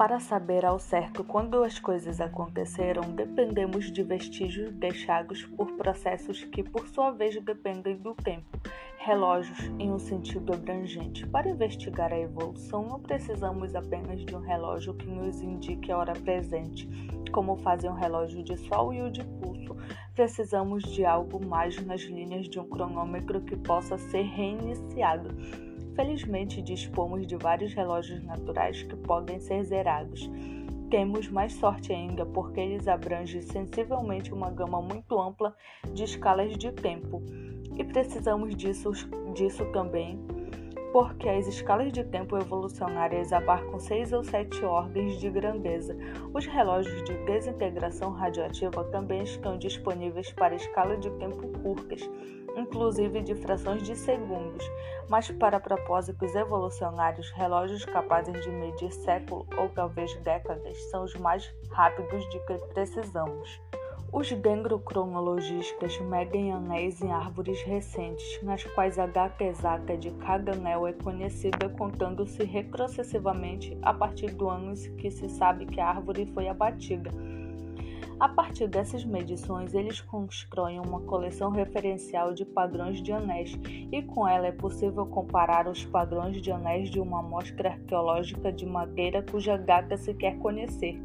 Para saber ao certo quando as coisas aconteceram, dependemos de vestígios deixados por processos que, por sua vez, dependem do tempo, relógios em um sentido abrangente. Para investigar a evolução, não precisamos apenas de um relógio que nos indique a hora presente, como fazem o relógio de sol e o de pulso. Precisamos de algo mais nas linhas de um cronômetro que possa ser reiniciado Felizmente, dispomos de vários relógios naturais que podem ser zerados. Temos mais sorte ainda porque eles abrangem sensivelmente uma gama muito ampla de escalas de tempo. E precisamos disso, disso também porque as escalas de tempo evolucionárias abarcam seis ou sete ordens de grandeza. Os relógios de desintegração radioativa também estão disponíveis para escala de tempo curtas, inclusive de frações de segundos, mas para propósitos evolucionários, relógios capazes de medir século ou talvez décadas são os mais rápidos de que precisamos. Os dendrocronologistas medem anéis em árvores recentes, nas quais a data exata de cada anel é conhecida contando-se retrocessivamente a partir do ano em que se sabe que a árvore foi abatida. A partir dessas medições, eles constroem uma coleção referencial de padrões de anéis, e com ela é possível comparar os padrões de anéis de uma amostra arqueológica de madeira cuja data se quer conhecer.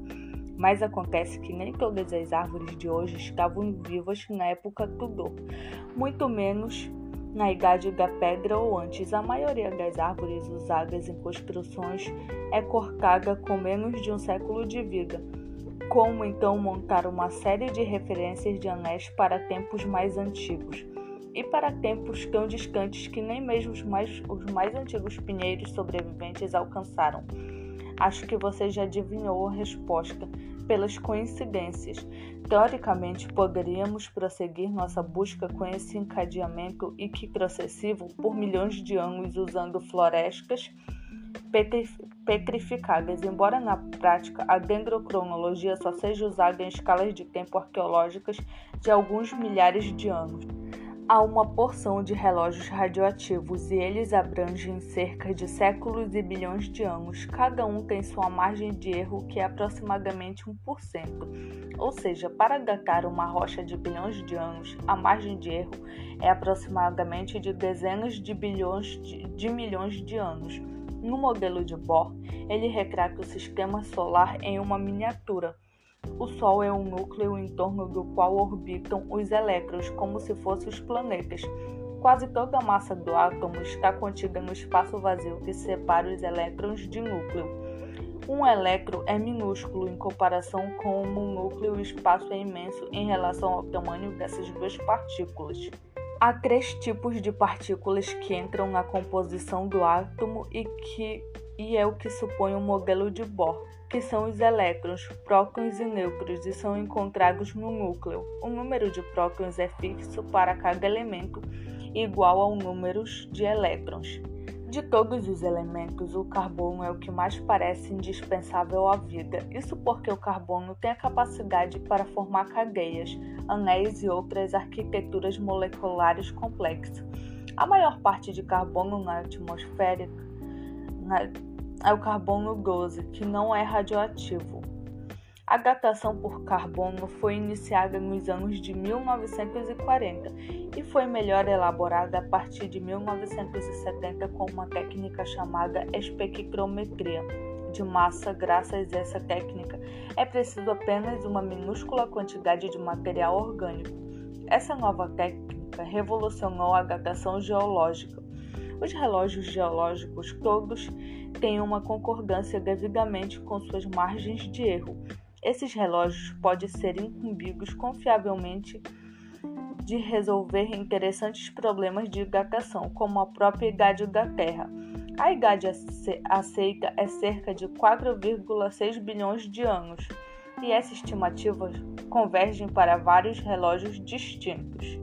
Mas acontece que nem todas as árvores de hoje estavam vivas na época Tudor, muito menos na Idade da Pedra ou antes. A maioria das árvores usadas em construções é corcada com menos de um século de vida. Como então montar uma série de referências de anéis para tempos mais antigos? E para tempos tão distantes que nem mesmo os mais, os mais antigos pinheiros sobreviventes alcançaram. Acho que você já adivinhou a resposta pelas coincidências. Teoricamente, poderíamos prosseguir nossa busca com esse encadeamento e que processivo por milhões de anos usando florestas petrificadas, embora na prática a dendrocronologia só seja usada em escalas de tempo arqueológicas de alguns milhares de anos. Há uma porção de relógios radioativos e eles abrangem cerca de séculos e bilhões de anos. Cada um tem sua margem de erro, que é aproximadamente 1%. Ou seja, para datar uma rocha de bilhões de anos, a margem de erro é aproximadamente de dezenas de bilhões de, de milhões de anos. No modelo de Bohr, ele retrata o sistema solar em uma miniatura o Sol é um núcleo em torno do qual orbitam os elétrons, como se fossem os planetas. Quase toda a massa do átomo está contida no espaço vazio que separa os elétrons de núcleo. Um elétron é minúsculo em comparação com um núcleo, o espaço é imenso em relação ao tamanho dessas duas partículas. Há três tipos de partículas que entram na composição do átomo e que e é o que supõe o modelo de Bohr, que são os elétrons, prótons e nêutrons, e são encontrados no núcleo. O número de prótons é fixo para cada elemento, igual ao número de elétrons. De todos os elementos, o carbono é o que mais parece indispensável à vida. Isso porque o carbono tem a capacidade para formar cadeias, anéis e outras arquiteturas moleculares complexas. A maior parte de carbono na atmosfera é o carbono 12, que não é radioativo. A datação por carbono foi iniciada nos anos de 1940 e foi melhor elaborada a partir de 1970 com uma técnica chamada espectrometria de massa. Graças a essa técnica, é preciso apenas uma minúscula quantidade de material orgânico. Essa nova técnica revolucionou a datação geológica os relógios geológicos todos têm uma concordância devidamente com suas margens de erro. Esses relógios podem ser incumbidos confiavelmente de resolver interessantes problemas de datação, como a própria idade da Terra. A idade aceita é cerca de 4,6 bilhões de anos, e essa estimativa convergem para vários relógios distintos.